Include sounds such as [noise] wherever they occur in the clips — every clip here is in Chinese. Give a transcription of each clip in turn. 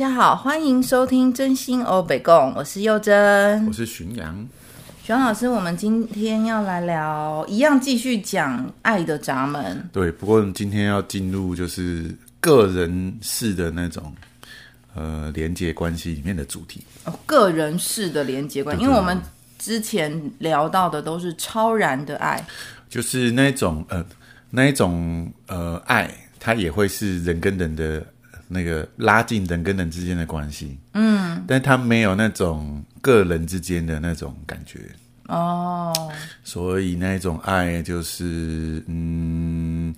大家好，欢迎收听真心欧北共，我是佑真，我是巡洋。徐老师，我们今天要来聊，一样继续讲爱的闸门。对，不过今天要进入就是个人式的那种呃连接关系里面的主题。哦，个人式的连接关系，因为我们之前聊到的都是超然的爱，就是那种呃那一种呃爱，它也会是人跟人的那个拉近人跟人之间的关系。嗯，但他没有那种。个人之间的那种感觉哦，oh. 所以那种爱就是，嗯，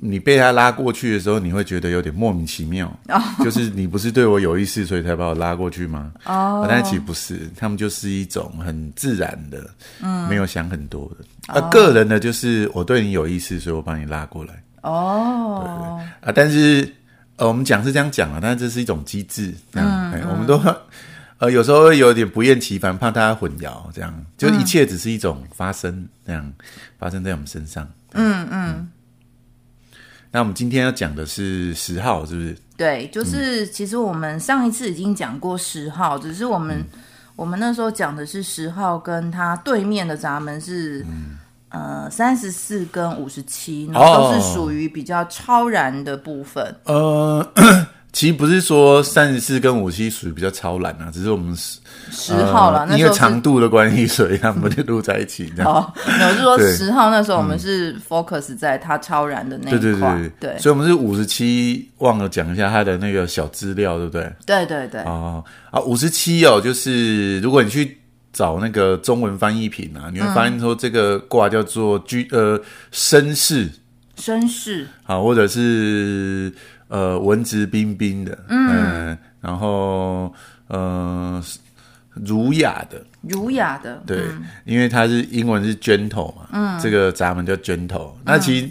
你被他拉过去的时候，你会觉得有点莫名其妙，oh. 就是你不是对我有意思，所以才把我拉过去吗？哦，oh. 但其实不是，他们就是一种很自然的，嗯，没有想很多的。而、oh. 个人的，就是我对你有意思，所以我把你拉过来。哦，对对对啊，但是呃，我们讲是这样讲啊，但是这是一种机制，这样，嗯嗯、我们都。[laughs] 呃，有时候会有点不厌其烦，怕大家混淆，这样就一切只是一种发生，这样发生在我们身上。嗯嗯，嗯。那我们今天要讲的是十号，是不是？对，就是其实我们上一次已经讲过十号，只是我们、嗯、我们那时候讲的是十号跟它对面的闸门是、嗯、呃三十四跟五十七，然后都是属于比较超然的部分。哦、呃。[coughs] 其实不是说三十四跟五七属于比较超然啊，只是我们十十号了，因为长度的关系，所以他们就录在一起。哦，我是说十号那时候我们是 focus 在它超然的那一块，对对对对，所以我们是五十七，忘了讲一下它的那个小资料，对不对？对对对。哦啊，五十七哦，就是如果你去找那个中文翻译品啊，你会发现说这个卦叫做居呃绅士，绅士，啊，或者是。呃，文质彬彬的，嗯、呃，然后呃，儒雅的，儒雅的，对，嗯、因为它是英文是 gentle 嘛，嗯，这个闸门叫 gentle，、嗯、那其实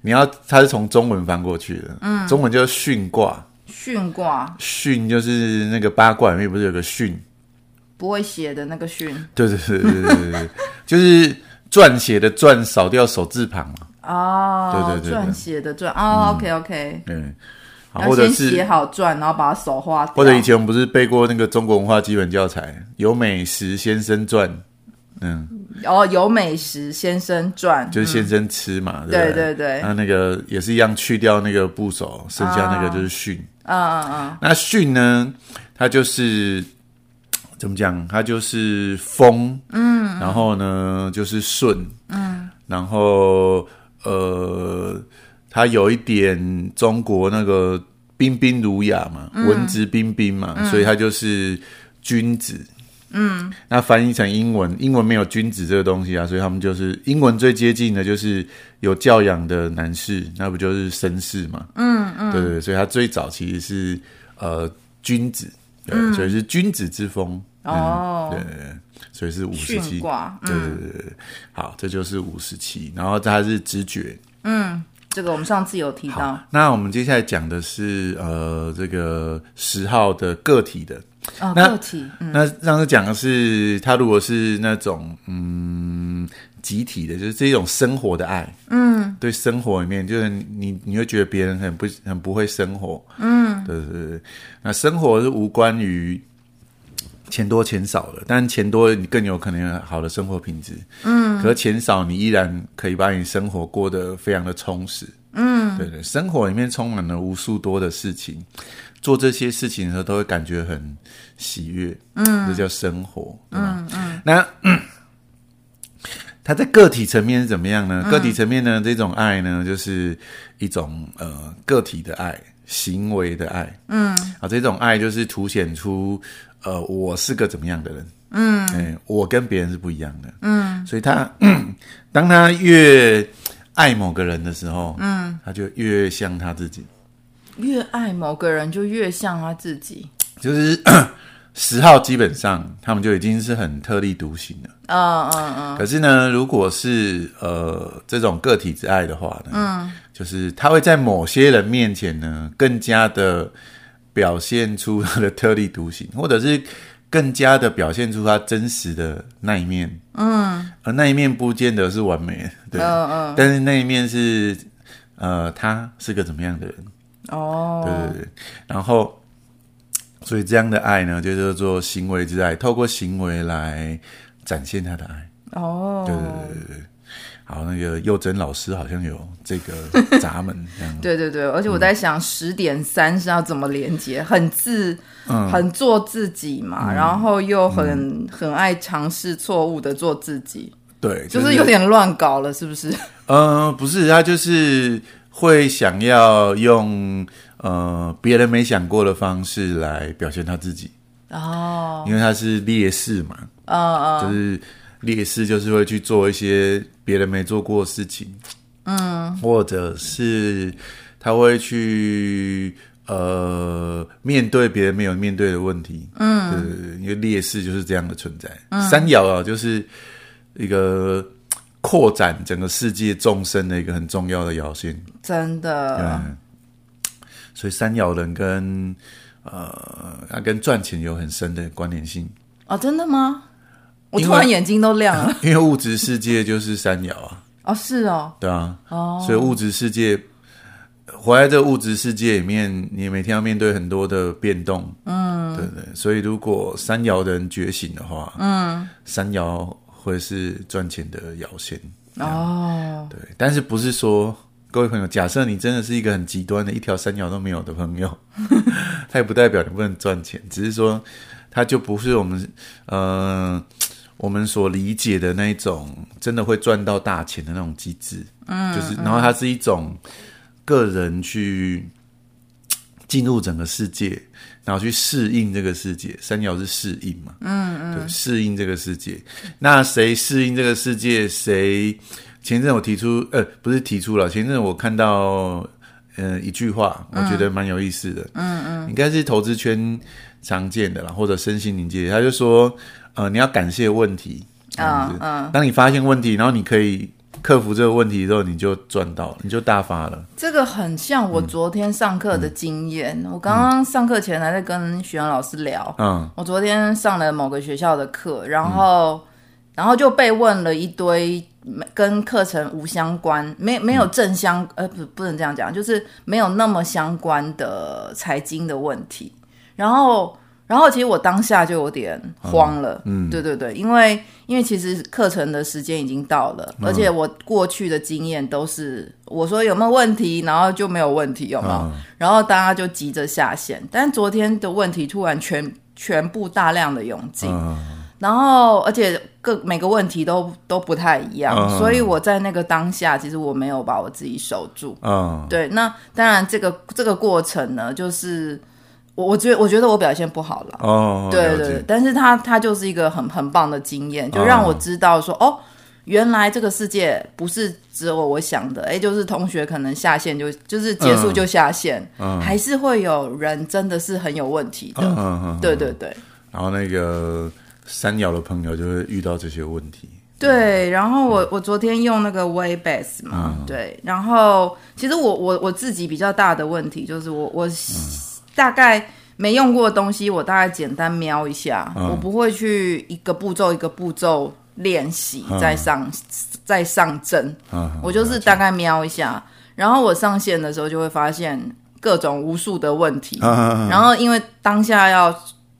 你要它是从中文翻过去的，嗯，中文叫巽卦，巽卦，巽就是那个八卦里面不是有个巽，不会写的那个训，对对对对对对，[laughs] 就是撰写的撰，少掉手字旁嘛。哦，对对对，撰写的撰哦，OK OK，嗯，或者是写好撰，然后把手画。或者以前我们不是背过那个中国文化基本教材《有美食先生传》？嗯，哦，《有美食先生传》就是先生吃嘛，对对对。那那个也是一样，去掉那个部首，剩下那个就是训。嗯嗯嗯。那训呢？它就是怎么讲？它就是风，嗯，然后呢就是顺，嗯，然后。呃，他有一点中国那个彬彬儒雅嘛，嗯、文质彬彬嘛，嗯、所以他就是君子。嗯，那翻译成英文，英文没有君子这个东西啊，所以他们就是英文最接近的就是有教养的男士，那不就是绅士嘛？嗯嗯，对对，所以他最早其实是呃君子，对，嗯、所以是君子之风。嗯、哦，对。所以是五十七卦，对对对对，好，这就是五十七，然后它是直觉，嗯，这个我们上次有提到。那我们接下来讲的是呃，这个十号的个体的，哦，个体。嗯、那上次讲的是他如果是那种嗯集体的，就是这种生活的爱，嗯，对生活里面，就是你你会觉得别人很不很不会生活，嗯，对对对，那生活是无关于。钱多钱少的，但钱多你更有可能有好的生活品质。嗯，可是钱少你依然可以把你生活过得非常的充实。嗯，对对，生活里面充满了无数多的事情，做这些事情的时候都会感觉很喜悦。嗯，这叫生活，对吧？嗯嗯。那它在个体层面是怎么样呢？嗯、个体层面呢，这种爱呢，就是一种呃个体的爱，行为的爱。嗯，啊，这种爱就是凸显出。呃，我是个怎么样的人？嗯，哎、欸，我跟别人是不一样的。嗯，所以他，[clears throat] 当他越爱某个人的时候，嗯，他就越像他自己。越爱某个人，就越像他自己。就是十号，基本上他们就已经是很特立独行了。嗯嗯嗯。可是呢，如果是呃这种个体之爱的话呢，嗯，就是他会在某些人面前呢，更加的。表现出他的特立独行，或者是更加的表现出他真实的那一面。嗯，而那一面不见得是完美的，对，嗯嗯，但是那一面是，呃，他是个怎么样的人？哦，对对对。然后，所以这样的爱呢，就叫做行为之爱，透过行为来展现他的爱。哦，对对对对对。好，那个幼珍老师好像有这个闸门 [laughs] 这样。对对对，而且我在想十点三是要怎么连接，很自，嗯、很做自己嘛，嗯、然后又很、嗯、很爱尝试错误的做自己。对，就是、就是有点乱搞了，是不是？嗯、呃，不是，他就是会想要用呃别人没想过的方式来表现他自己。哦，因为他是烈士嘛。哦哦，就是。烈士就是会去做一些别人没做过的事情，嗯，或者是他会去呃面对别人没有面对的问题，嗯，对对对，因为烈士就是这样的存在。嗯、三爻啊，就是一个扩展整个世界众生的一个很重要的爻线，真的。嗯，所以三爻人跟呃，他跟赚钱有很深的关联性。哦，真的吗？我突然眼睛都亮了，[laughs] 因为物质世界就是三爻啊。哦，是哦，对啊，哦，所以物质世界活在这个物质世界里面，你每天要面对很多的变动，嗯，对对。所以如果三爻的人觉醒的话，嗯，三爻会是赚钱的爻线哦。对，但是不是说各位朋友，假设你真的是一个很极端的，一条三爻都没有的朋友，[laughs] 它也不代表你不能赚钱，只是说它就不是我们嗯。呃我们所理解的那一种真的会赚到大钱的那种机制，嗯，就是，然后它是一种个人去进入整个世界，然后去适应这个世界。三爻是适应嘛，嗯嗯，对，适应这个世界。那谁适应这个世界？谁？前阵我提出，呃，不是提出了，前阵我看到，呃，一句话，我觉得蛮有意思的，嗯嗯，应该是投资圈常见的啦，或者身心灵界，他就说。呃，你要感谢问题，嗯嗯，当你发现问题，然后你可以克服这个问题之后，你就赚到了，你就大发了。这个很像我昨天上课的经验。嗯、我刚刚上课前还在跟许阳老师聊，嗯，我昨天上了某个学校的课，然后，嗯、然后就被问了一堆跟课程无相关、没没有正相，嗯、呃，不，不能这样讲，就是没有那么相关的财经的问题，然后。然后其实我当下就有点慌了，嗯，对对对，因为因为其实课程的时间已经到了，嗯、而且我过去的经验都是我说有没有问题，然后就没有问题，有没有？嗯、然后大家就急着下线，但昨天的问题突然全全部大量的涌进，嗯、然后而且各每个问题都都不太一样，嗯、所以我在那个当下其实我没有把我自己守住，嗯，对，那当然这个这个过程呢，就是。我我觉得我觉得我表现不好了，哦，对对对，但是他他就是一个很很棒的经验，就让我知道说，哦，哦，原来这个世界不是只有我想的，哎，就是同学可能下线就就是结束就下线，嗯，还是会有人真的是很有问题的，嗯嗯嗯，对对对。然后那个三爻的朋友就会遇到这些问题，对。然后我我昨天用那个 Webex 嘛，嗯、对。然后其实我我我自己比较大的问题就是我我。嗯大概没用过的东西，我大概简单瞄一下，嗯、我不会去一个步骤一个步骤练习再上、嗯、再上阵，嗯、我就是大概瞄一下，嗯、然后我上线的时候就会发现各种无数的问题，嗯、然后因为当下要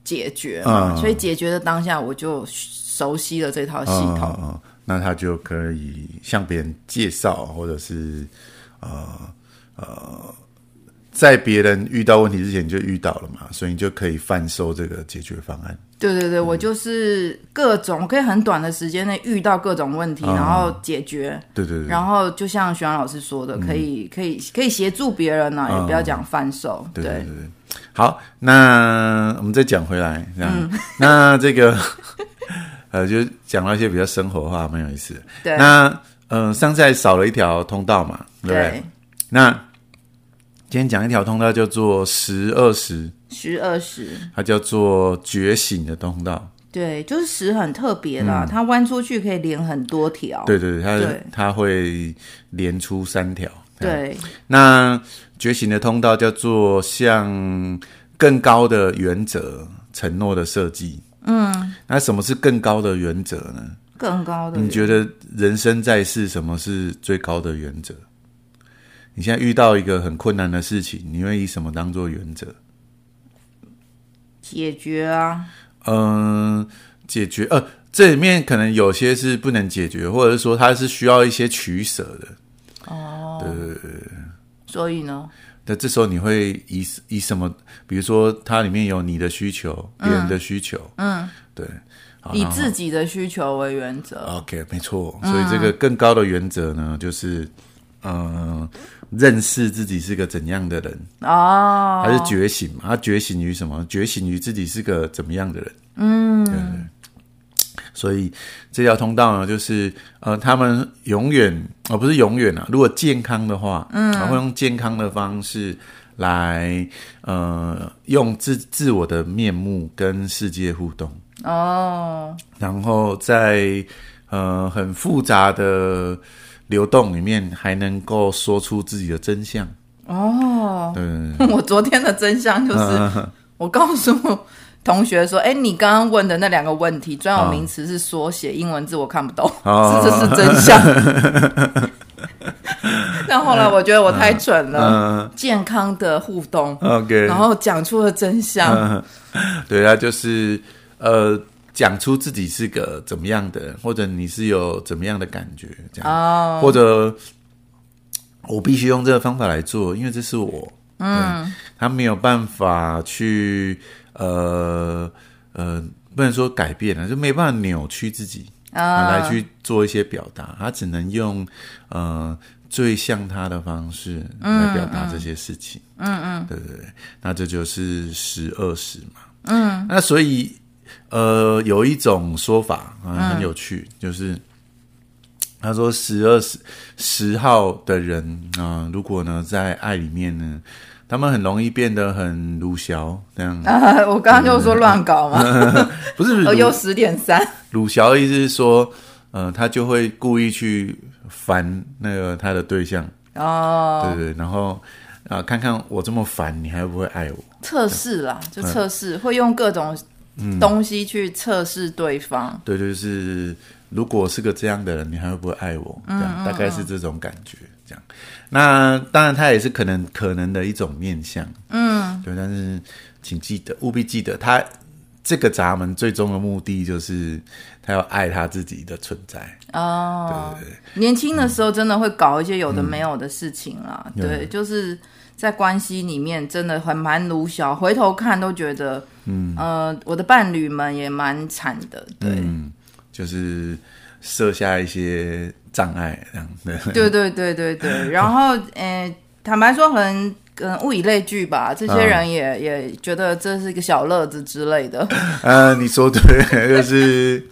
解决嘛，嗯、所以解决的当下我就熟悉了这套系统，嗯嗯、那他就可以向别人介绍，或者是呃呃。在别人遇到问题之前就遇到了嘛，所以你就可以贩售这个解决方案。对对对，嗯、我就是各种，我可以很短的时间内遇到各种问题，嗯、然后解决。对对对。然后就像徐阳老师说的，可以、嗯、可以可以协助别人呢、啊，嗯、也不要讲贩售。对对对。好，那我们再讲回来，这样。嗯、那这个 [laughs] 呃，就讲到一些比较生活化，蛮有意思的。对。那嗯、呃，上次还少了一条通道嘛，对不对？对那。今天讲一条通道叫做十二十，十二十，它叫做觉醒的通道。对，就是十很特别啦，嗯、它弯出去可以连很多条。对对对，它对它会连出三条。对，那觉醒的通道叫做向更高的原则承诺的设计。嗯，那什么是更高的原则呢？更高的，你觉得人生在世，什么是最高的原则？你现在遇到一个很困难的事情，你会以什么当做原则？解决啊，嗯、呃，解决呃，这里面可能有些是不能解决，或者是说它是需要一些取舍的。哦，对对对。所以呢？那这时候你会以以什么？比如说它里面有你的需求，别人的需求，嗯，对，以自己的需求为原则。OK，没错。所以这个更高的原则呢，就是嗯、呃，认识自己是个怎样的人哦，还是觉醒嘛？他觉醒于什么？觉醒于自己是个怎么样的人？嗯，对，对，对。所以这条通道呢，就是呃，他们永远而、呃、不是永远啊。如果健康的话，嗯，会用健康的方式来呃，用自自我的面目跟世界互动哦。然后在呃很复杂的流动里面，还能够说出自己的真相哦。对，[laughs] 我昨天的真相就是，嗯、我告诉。同学说：“哎，你刚刚问的那两个问题，专有名词是缩写，英文字我看不懂，哦、[laughs] 这是真相。哦”但后来我觉得我太蠢了，嗯、健康的互动，OK，然后讲出了真相。[laughs] 嗯、对啊，就是呃，讲出自己是个怎么样的人，或者你是有怎么样的感觉，这样，哦、或者我必须用这个方法来做，因为这是我，嗯，他没有办法去。呃呃，不能说改变了，就没办法扭曲自己啊，来去做一些表达。他只能用呃最像他的方式来表达这些事情。嗯嗯，嗯对对对，那这就是十二时嘛。嗯，那所以呃，有一种说法啊、呃，很有趣，嗯、就是他说十二十十号的人啊、呃，如果呢在爱里面呢。他们很容易变得很鲁小这样。啊，[laughs] 我刚刚就说乱搞嘛，[laughs] 不是，而又十点三。鲁小的意思是说，呃，他就会故意去烦那个他的对象。哦，对对，然后啊、呃，看看我这么烦，你还会不会爱我？测试啦，就测试，嗯、会用各种东西去测试对方。嗯、对，就是如果是个这样的人，你还会不会爱我？这样，大概是这种感觉。这样，那当然，他也是可能可能的一种面相，嗯，对。但是，请记得，务必记得，他这个闸门最终的目的就是他要爱他自己的存在。哦，对对对。年轻的时候真的会搞一些有的没有的事情啦，嗯、对，就是在关系里面真的很蛮鲁小，回头看都觉得，嗯呃，我的伴侣们也蛮惨的，对、嗯，就是设下一些。障碍这样对对对对对，[laughs] 然后呃，坦白说，可能嗯，物以类聚吧，这些人也、嗯、也觉得这是一个小乐子之类的。[laughs] 呃，你说对，就是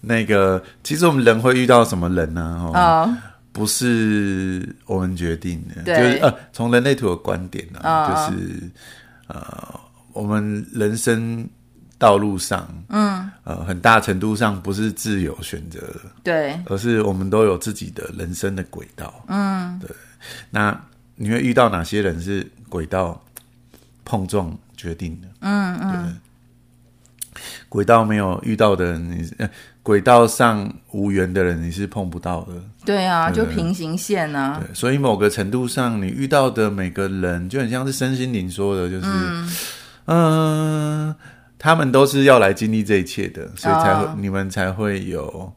那个，其实我们人会遇到什么人呢？哦，哦不是我们决定的，对就是呃，从人类图的观点呢，哦、就是呃，我们人生。道路上，嗯，呃，很大程度上不是自由选择的，对，而是我们都有自己的人生的轨道，嗯，对。那你会遇到哪些人是轨道碰撞决定的？嗯嗯，对。轨道没有遇到的人，你呃，轨道上无缘的人，你是碰不到的。对啊，对就平行线啊。对，所以某个程度上，你遇到的每个人，就很像是身心灵说的，就是，嗯。呃他们都是要来经历这一切的，所以才会、oh. 你们才会有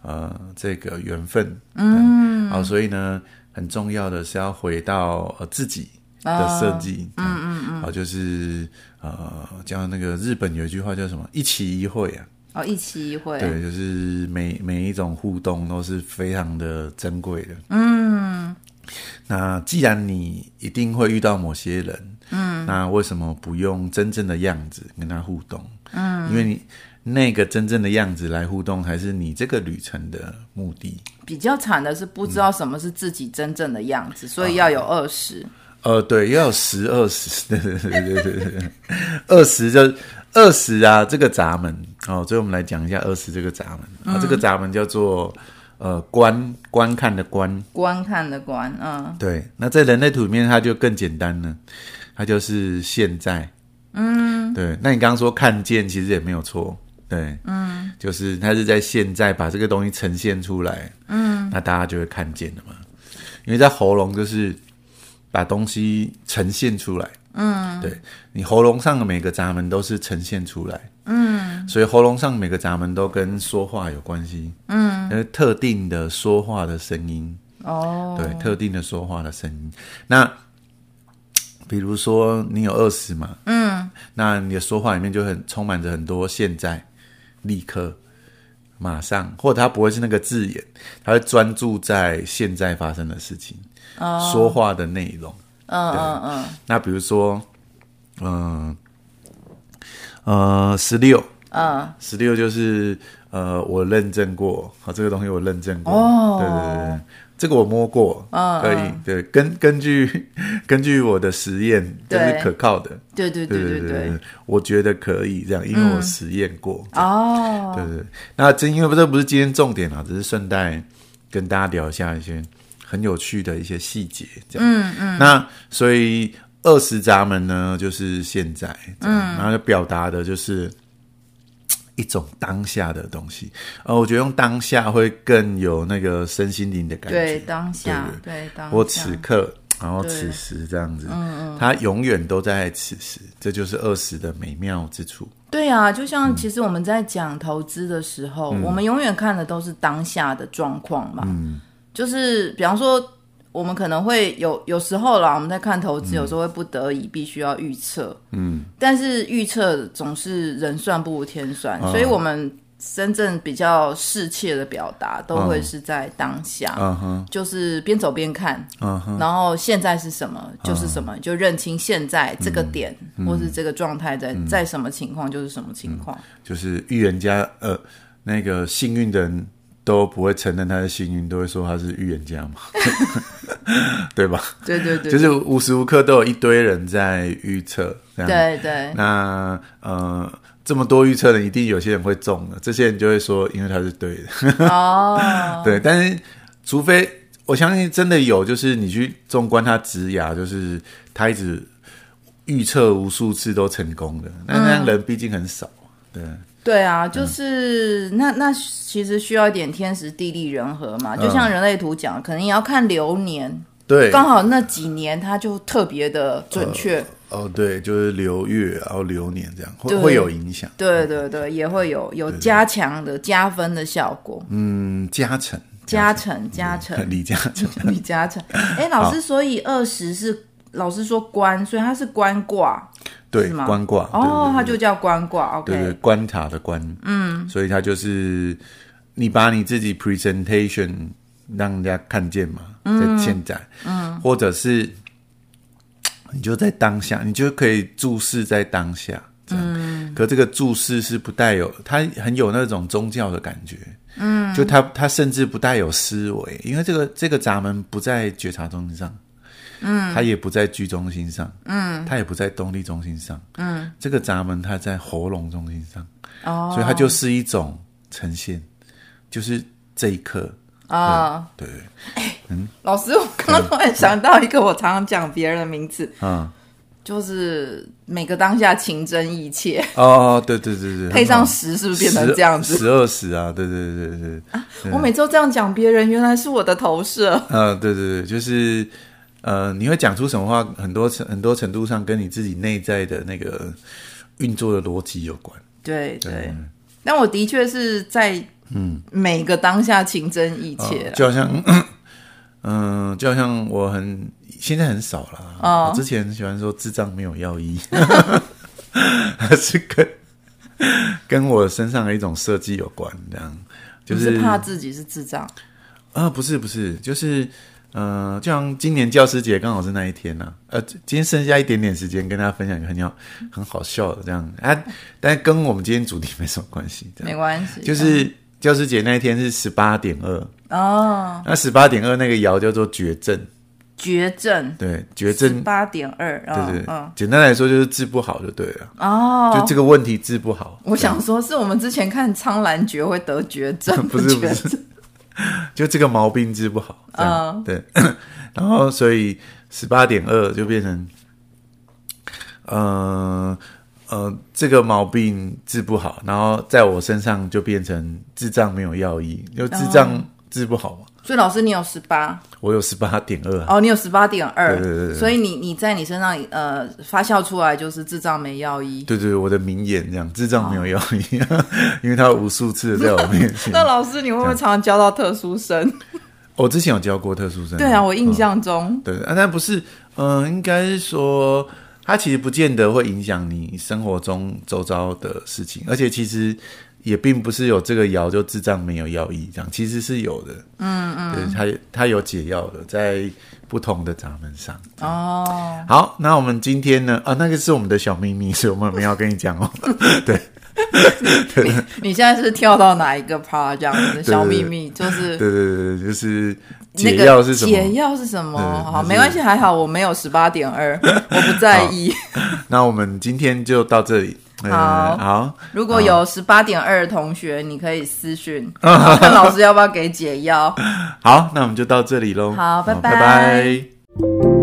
呃这个缘分。嗯，好，所以呢，很重要的是要回到呃自己的设计。嗯嗯嗯，好，就是呃，叫那个日本有一句话叫什么“一期一会”啊。哦，oh, 一期一会。对，就是每每一种互动都是非常的珍贵的。嗯，那既然你一定会遇到某些人。嗯，那为什么不用真正的样子跟他互动？嗯，因为你那个真正的样子来互动，还是你这个旅程的目的。比较惨的是不知道什么是自己真正的样子，嗯、所以要有二十。呃，对，要有十二十，对对对对对，二十就二十啊，这个闸门哦，所以我们来讲一下二十这个闸门啊，嗯、这个闸门叫做呃观观看的观，观看的观，嗯，对。那在人类图里面，它就更简单了。它就是现在，嗯，对。那你刚刚说看见，其实也没有错，对，嗯，就是它是在现在把这个东西呈现出来，嗯，那大家就会看见了嘛。因为在喉咙就是把东西呈现出来，嗯，对，你喉咙上的每个闸门都是呈现出来，嗯，所以喉咙上每个闸门都跟说话有关系，嗯，因为特定的说话的声音，哦，对，特定的说话的声音。那比如说你有二十嘛，嗯，那你的说话里面就很充满着很多现在、立刻、马上，或者他不会是那个字眼，他会专注在现在发生的事情，哦，说话的内容。嗯嗯嗯，那比如说，嗯呃十六，嗯，十六就是呃我认证过，好，这个东西我认证过，哦，对对对，这个我摸过，嗯，可以，对，根根据 [laughs] 根据我的实验，这是可靠的，对对对对对，我觉得可以这样，因为我实验过，哦，对对，那这因为这不是今天重点啊，只是顺带跟大家聊一下一些。很有趣的一些细节，这样，嗯嗯，那所以二十闸门呢，就是现在，嗯，然后就表达的就是一种当下的东西，呃，我觉得用当下会更有那个身心灵的感觉，对，当下，对，当下，我此刻，然后此时这样子，嗯嗯，它永远都在此时，这就是二十的美妙之处。对啊，就像其实我们在讲投资的时候，我们永远看的都是当下的状况嘛，嗯。就是，比方说，我们可能会有有时候啦，我们在看投资，有时候会不得已必须要预测，嗯，但是预测总是人算不如天算，嗯、所以我们真正比较适切的表达都会是在当下，嗯哼，就是边走边看，嗯哼，然后现在是什么就是什么，就认清现在这个点、嗯、或是这个状态在、嗯、在什么情况就是什么情况、嗯，就是预言家，呃，那个幸运的人。都不会承认他的幸运，都会说他是预言家嘛，[laughs] 对吧？对对对，就是无时无刻都有一堆人在预测，对对。那呃，这么多预测的，一定有些人会中的，这些人就会说，因为他是对的。哦，[laughs] 对，但是除非我相信真的有，就是你去纵观他职涯，就是他一直预测无数次都成功的，那那样人毕竟很少，对。对啊，就是、嗯、那那其实需要一点天时地利人和嘛，就像人类图讲，嗯、可能也要看流年，对，刚好那几年它就特别的准确。呃、哦，对，就是流月然后流年这样会对。会有影响。对对对，也会有有加强的加分的效果。嗯，加成，加成，加成，[laughs] 李嘉诚，[laughs] 李嘉诚。哎，老师，所以二十是老师说官，所以它是官卦。对，观卦哦，它就叫观卦，OK，对对，观察的观，嗯，所以它就是你把你自己 presentation 让人家看见嘛，在现在，嗯，或者是你就在当下，你就可以注视在当下，嗯，可这个注视是不带有，它很有那种宗教的感觉，嗯，就它它甚至不带有思维，因为这个这个闸门不在觉察中心上。嗯，它也不在居中心上，嗯，它也不在动力中心上，嗯，这个闸门它在喉咙中心上，哦，所以它就是一种呈现，就是这一刻。啊，对，哎，嗯，老师，我刚刚突然想到一个我常常讲别人的名字，嗯，就是每个当下情真意切，哦，对对对对，[laughs] 配上十是不是变成这样子？十二十啊，对对对对，啊，我每周这样讲别人，原来是我的投射，嗯，对对对，就是。呃，你会讲出什么话？很多程很多程度上跟你自己内在的那个运作的逻辑有关。对对，对嗯、但我的确是在嗯每个当下情真意切、哦，就好像 [coughs] 嗯、呃，就好像我很现在很少了。哦，我之前喜欢说智障没有药医，还 [laughs] 是跟跟我身上的一种设计有关。这样就是，是怕自己是智障啊？不是不是，就是。嗯、呃，就像今年教师节刚好是那一天呢、啊，呃，今天剩下一点点时间跟大家分享一个很好很好笑的这样啊，但跟我们今天主题没什么关系，没关系，就是教师节那一天是十八点二哦，那十八点二那个爻叫做绝症，绝症，对，绝症。十八点二，对对，嗯，简单来说就是治不好就对了。哦，就这个问题治不好。我想说，是我们之前看《苍兰诀》会得绝症，[laughs] 不是不是。[laughs] 就这个毛病治不好，这样、uh. 对，[coughs] 然后所以十八点二就变成，呃呃，这个毛病治不好，然后在我身上就变成智障没有药医，就智障、uh. 治不好嘛。所以老师，你有十八？我有十八点二。哦，你有十八点二。对对对。所以你你在你身上呃发酵出来就是智障没药医。对对，我的名言这样，智障没有药医，哦、[laughs] 因为他无数次的在我面前。[laughs] 那老师，你会不会常常教到特殊生？我之前有教过特殊生。对啊，我印象中。嗯、对啊，但不是，嗯、呃，应该是说，他其实不见得会影响你生活中周遭的事情，而且其实。也并不是有这个谣就智障没有药医这样，其实是有的。嗯嗯，对，它它有解药的，在不同的闸门上。哦，好，那我们今天呢？啊，那个是我们的小秘密，所以我们没有跟你讲哦。[laughs] 对，对 [laughs] 你，你现在是跳到哪一个 part 这样子？小秘密就是对对对，就是解药是什么？解药是什么？好，没关系，还好我没有十八点二，我不在意。那我们今天就到这里。好、如果有十八点二的同学，你可以私讯，[laughs] 看老师要不要给解药。好，那我们就到这里喽。好，拜拜。拜拜。